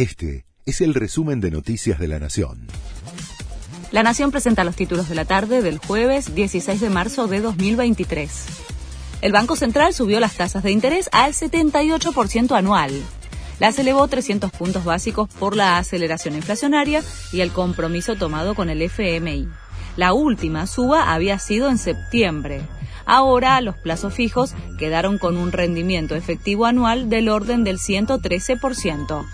Este es el resumen de Noticias de la Nación. La Nación presenta los títulos de la tarde del jueves 16 de marzo de 2023. El Banco Central subió las tasas de interés al 78% anual. Las elevó 300 puntos básicos por la aceleración inflacionaria y el compromiso tomado con el FMI. La última suba había sido en septiembre. Ahora los plazos fijos quedaron con un rendimiento efectivo anual del orden del 113%.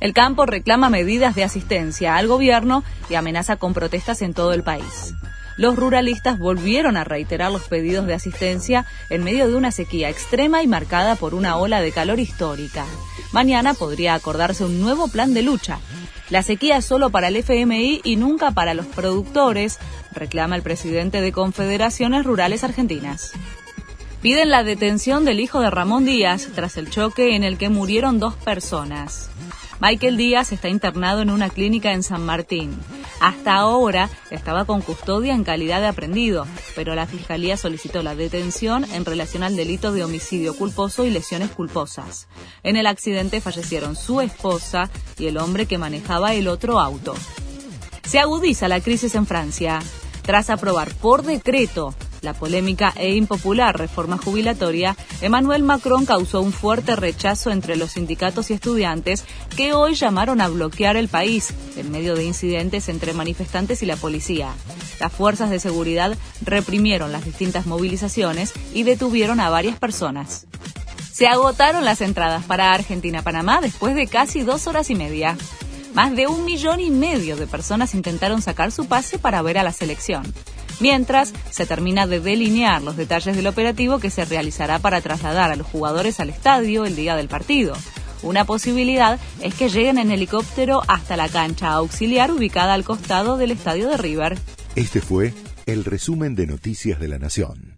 El campo reclama medidas de asistencia al gobierno y amenaza con protestas en todo el país los ruralistas volvieron a reiterar los pedidos de asistencia en medio de una sequía extrema y marcada por una ola de calor histórica. Mañana podría acordarse un nuevo plan de lucha. La sequía es solo para el FMI y nunca para los productores, reclama el presidente de Confederaciones Rurales Argentinas. Piden la detención del hijo de Ramón Díaz tras el choque en el que murieron dos personas. Michael Díaz está internado en una clínica en San Martín. Hasta ahora estaba con custodia en calidad de aprendido, pero la Fiscalía solicitó la detención en relación al delito de homicidio culposo y lesiones culposas. En el accidente fallecieron su esposa y el hombre que manejaba el otro auto. Se agudiza la crisis en Francia. Tras aprobar por decreto la polémica e impopular reforma jubilatoria, Emmanuel Macron causó un fuerte rechazo entre los sindicatos y estudiantes que hoy llamaron a bloquear el país en medio de incidentes entre manifestantes y la policía. Las fuerzas de seguridad reprimieron las distintas movilizaciones y detuvieron a varias personas. Se agotaron las entradas para Argentina-Panamá después de casi dos horas y media. Más de un millón y medio de personas intentaron sacar su pase para ver a la selección mientras se termina de delinear los detalles del operativo que se realizará para trasladar a los jugadores al estadio el día del partido. Una posibilidad es que lleguen en helicóptero hasta la cancha auxiliar ubicada al costado del estadio de River. Este fue el resumen de Noticias de la Nación.